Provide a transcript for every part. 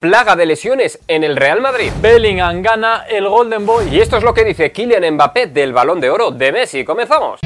Plaga de lesiones en el Real Madrid. Bellingham gana el Golden Boy. Y esto es lo que dice Kylian Mbappé del Balón de Oro de Messi. Comenzamos.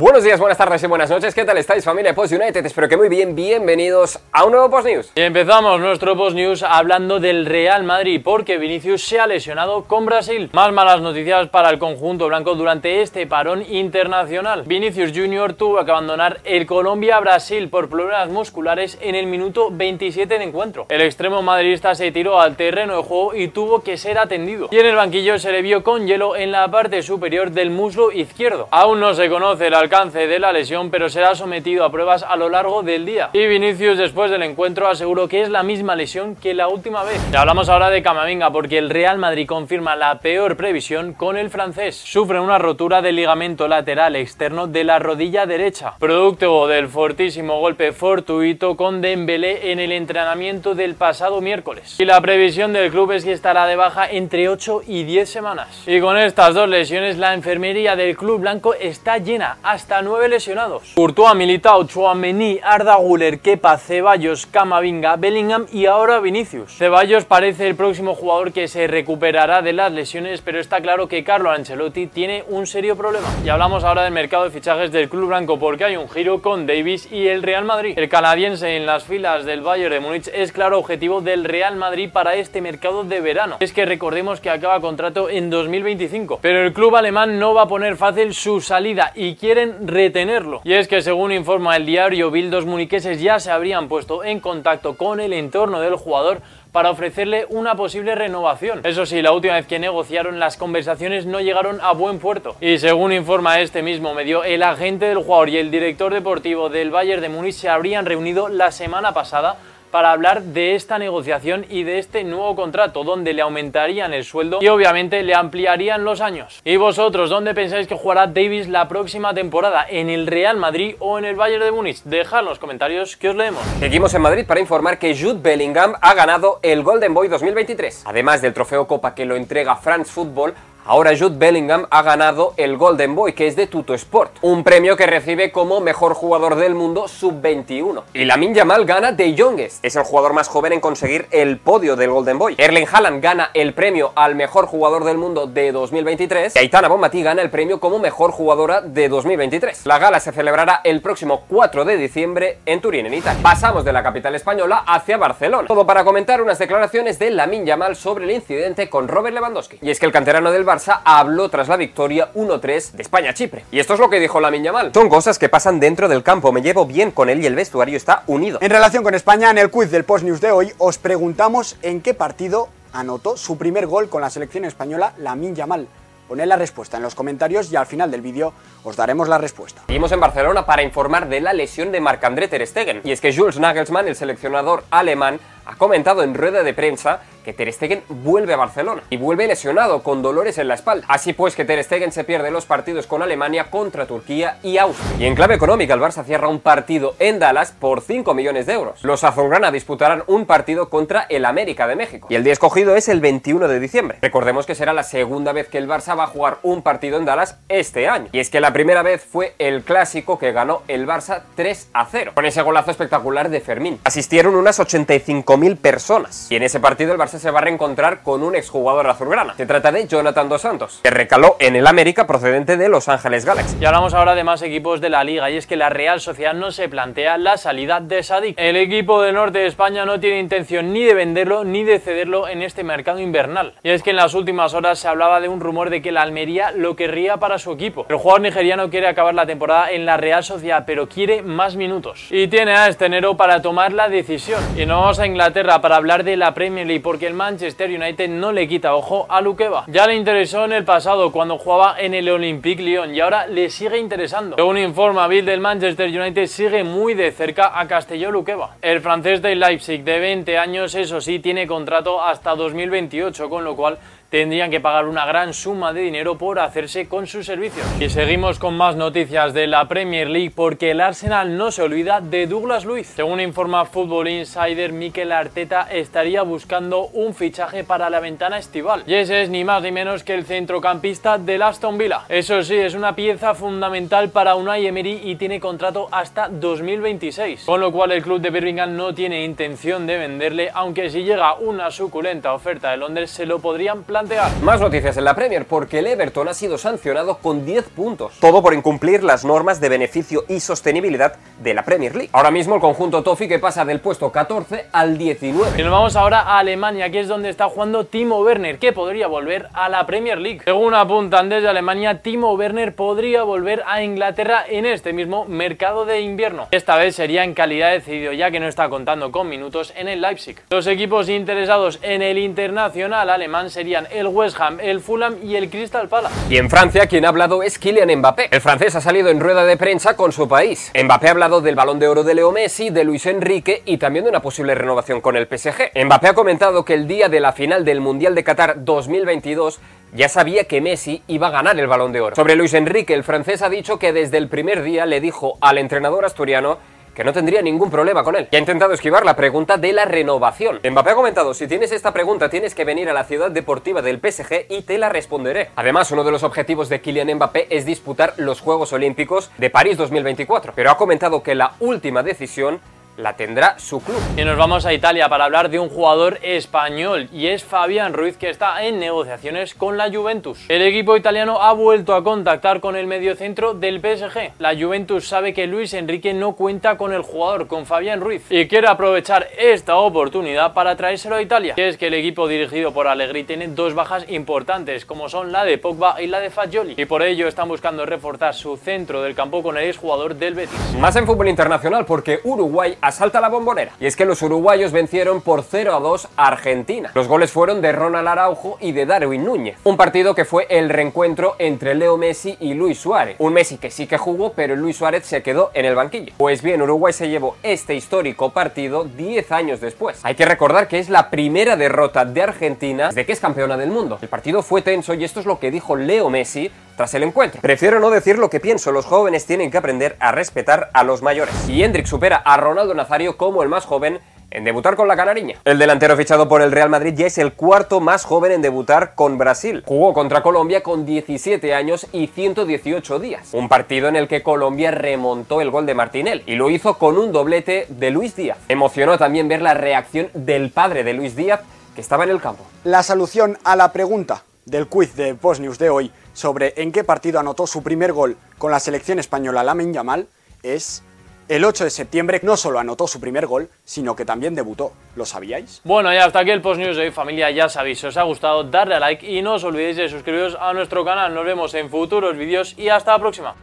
Buenos días, buenas tardes y buenas noches. ¿Qué tal estáis, familia Post United? Espero que muy bien. Bienvenidos a un nuevo Post News. Y empezamos nuestro Post News hablando del Real Madrid, porque Vinicius se ha lesionado con Brasil. Más malas noticias para el conjunto blanco durante este parón internacional. Vinicius Jr. tuvo que abandonar el Colombia-Brasil por problemas musculares en el minuto 27 de encuentro. El extremo madridista se tiró al terreno de juego y tuvo que ser atendido. Y en el banquillo se le vio con hielo en la parte superior del muslo izquierdo. Aún no se conoce el alcance de la lesión, pero será sometido a pruebas a lo largo del día. Y Vinicius después del encuentro aseguró que es la misma lesión que la última vez. Y hablamos ahora de Camavinga porque el Real Madrid confirma la peor previsión con el francés. Sufre una rotura del ligamento lateral externo de la rodilla derecha, producto del fortísimo golpe fortuito con Dembélé en el entrenamiento del pasado miércoles. Y la previsión del club es que estará de baja entre 8 y 10 semanas. Y con estas dos lesiones la enfermería del club blanco está llena nueve lesionados. Courtois, Militao, Chouameni, Arda Guler, Kepa, Ceballos, Camavinga, Bellingham y ahora Vinicius. Ceballos parece el próximo jugador que se recuperará de las lesiones, pero está claro que Carlo Ancelotti tiene un serio problema. Y hablamos ahora del mercado de fichajes del club blanco porque hay un giro con Davis y el Real Madrid. El canadiense en las filas del Bayern de Múnich es claro objetivo del Real Madrid para este mercado de verano. Es que recordemos que acaba contrato en 2025, pero el club alemán no va a poner fácil su salida y quieren retenerlo. Y es que según informa el diario Bild, dos muniqueses ya se habrían puesto en contacto con el entorno del jugador para ofrecerle una posible renovación. Eso sí, la última vez que negociaron las conversaciones no llegaron a buen puerto. Y según informa este mismo medio, el agente del jugador y el director deportivo del Bayern de Múnich se habrían reunido la semana pasada para hablar de esta negociación y de este nuevo contrato, donde le aumentarían el sueldo y obviamente le ampliarían los años. ¿Y vosotros dónde pensáis que jugará Davis la próxima temporada? ¿En el Real Madrid o en el Bayern de Múnich? Dejad en los comentarios que os leemos. Seguimos en Madrid para informar que Jude Bellingham ha ganado el Golden Boy 2023. Además del trofeo Copa que lo entrega France Football, Ahora Jude Bellingham ha ganado el Golden Boy, que es de Tuto Sport, un premio que recibe como mejor jugador del mundo sub-21. Y Lamin Yamal gana The Youngest, es el jugador más joven en conseguir el podio del Golden Boy. Erling Haaland gana el premio al mejor jugador del mundo de 2023 y Aitana Bonmatí gana el premio como mejor jugadora de 2023. La gala se celebrará el próximo 4 de diciembre en Turín, en Italia. Pasamos de la capital española hacia Barcelona. Todo para comentar unas declaraciones de Lamin Yamal sobre el incidente con Robert Lewandowski. Y es que el canterano del Barça habló tras la victoria 1-3 de España-Chipre. Y esto es lo que dijo la Yamal. Son cosas que pasan dentro del campo, me llevo bien con él y el vestuario está unido. En relación con España, en el quiz del Post News de hoy, os preguntamos en qué partido anotó su primer gol con la selección española Lamin Yamal. Poned la respuesta en los comentarios y al final del vídeo os daremos la respuesta. Seguimos en Barcelona para informar de la lesión de Marc-André Ter Stegen. Y es que Jules Nagelsmann, el seleccionador alemán, ha comentado en rueda de prensa que Ter Stegen vuelve a Barcelona y vuelve lesionado con dolores en la espalda. Así pues que Ter Stegen se pierde los partidos con Alemania contra Turquía y Austria. Y en clave económica el Barça cierra un partido en Dallas por 5 millones de euros. Los azulgrana disputarán un partido contra el América de México. Y el día escogido es el 21 de diciembre. Recordemos que será la segunda vez que el Barça va a jugar un partido en Dallas este año. Y es que la primera vez fue el clásico que ganó el Barça 3 a 0. Con ese golazo espectacular de Fermín. Asistieron unas 85.000 personas. Y en ese partido el Barça se va a reencontrar con un exjugador azulgrana. Se trata de Jonathan Dos Santos, que recaló en el América procedente de Los Ángeles Galaxy. Y hablamos ahora de más equipos de la liga y es que la Real Sociedad no se plantea la salida de Sadik. El equipo del norte de España no tiene intención ni de venderlo ni de cederlo en este mercado invernal. Y es que en las últimas horas se hablaba de un rumor de que la Almería lo querría para su equipo. El jugador nigeriano quiere acabar la temporada en la Real Sociedad, pero quiere más minutos. Y tiene a este enero para tomar la decisión. Y nos vamos a Inglaterra para hablar de la Premier League porque el Manchester United no le quita ojo a Luqueva. Ya le interesó en el pasado cuando jugaba en el Olympique Lyon y ahora le sigue interesando. Según informa Bill del Manchester United sigue muy de cerca a Castelló Luqueva. El francés de Leipzig de 20 años, eso sí, tiene contrato hasta 2028, con lo cual tendrían que pagar una gran suma de dinero por hacerse con sus servicios. Y seguimos con más noticias de la Premier League porque el Arsenal no se olvida de Douglas Luiz. Según informa Football Insider, Mikel Arteta estaría buscando un fichaje para la ventana estival. Y ese es ni más ni menos que el centrocampista del Aston Villa. Eso sí, es una pieza fundamental para Unai Emery y tiene contrato hasta 2026. Con lo cual el club de Birmingham no tiene intención de venderle, aunque si llega una suculenta oferta de Londres se lo podrían plantear. Más noticias en la Premier porque el Everton ha sido sancionado con 10 puntos. Todo por incumplir las normas de beneficio y sostenibilidad de la Premier League. Ahora mismo el conjunto Toffee que pasa del puesto 14 al 19. Y nos vamos ahora a Alemania, que es donde está jugando Timo Werner, que podría volver a la Premier League. Según apuntan desde Alemania, Timo Werner podría volver a Inglaterra en este mismo mercado de invierno. Esta vez sería en calidad de cedido, ya que no está contando con minutos en el Leipzig. Los equipos interesados en el internacional alemán serían el West Ham, el Fulham y el Crystal Palace. Y en Francia quien ha hablado es Kylian Mbappé. El francés ha salido en rueda de prensa con su país. Mbappé ha hablado del balón de oro de Leo Messi, de Luis Enrique y también de una posible renovación con el PSG. Mbappé ha comentado que el día de la final del Mundial de Qatar 2022 ya sabía que Messi iba a ganar el balón de oro. Sobre Luis Enrique, el francés ha dicho que desde el primer día le dijo al entrenador asturiano que no tendría ningún problema con él. Y ha intentado esquivar la pregunta de la renovación. Mbappé ha comentado, si tienes esta pregunta tienes que venir a la ciudad deportiva del PSG y te la responderé. Además, uno de los objetivos de Kylian Mbappé es disputar los Juegos Olímpicos de París 2024. Pero ha comentado que la última decisión la tendrá su club. Y nos vamos a Italia para hablar de un jugador español y es Fabián Ruiz que está en negociaciones con la Juventus. El equipo italiano ha vuelto a contactar con el mediocentro del PSG. La Juventus sabe que Luis Enrique no cuenta con el jugador, con Fabián Ruiz, y quiere aprovechar esta oportunidad para traérselo a Italia. Y es que el equipo dirigido por Allegri tiene dos bajas importantes, como son la de Pogba y la de Fagioli, y por ello están buscando reforzar su centro del campo con el exjugador del Betis. Más en fútbol internacional porque Uruguay asalta la bombonera. Y es que los uruguayos vencieron por 0 a 2 a Argentina. Los goles fueron de Ronald Araujo y de Darwin Núñez. Un partido que fue el reencuentro entre Leo Messi y Luis Suárez. Un Messi que sí que jugó, pero Luis Suárez se quedó en el banquillo. Pues bien, Uruguay se llevó este histórico partido 10 años después. Hay que recordar que es la primera derrota de Argentina desde que es campeona del mundo. El partido fue tenso y esto es lo que dijo Leo Messi el encuentro. Prefiero no decir lo que pienso, los jóvenes tienen que aprender a respetar a los mayores. Y Hendrik supera a Ronaldo Nazario como el más joven en debutar con la canariña. El delantero fichado por el Real Madrid ya es el cuarto más joven en debutar con Brasil. Jugó contra Colombia con 17 años y 118 días. Un partido en el que Colombia remontó el gol de Martinelli y lo hizo con un doblete de Luis Díaz. Emocionó también ver la reacción del padre de Luis Díaz que estaba en el campo. La solución a la pregunta del quiz de Post de hoy sobre en qué partido anotó su primer gol con la selección española Lamin Yamal es el 8 de septiembre no solo anotó su primer gol, sino que también debutó. ¿Lo sabíais? Bueno, y hasta aquí el Post News de hoy, familia. Ya sabéis, si os ha gustado, darle a like y no os olvidéis de suscribiros a nuestro canal. Nos vemos en futuros vídeos y hasta la próxima.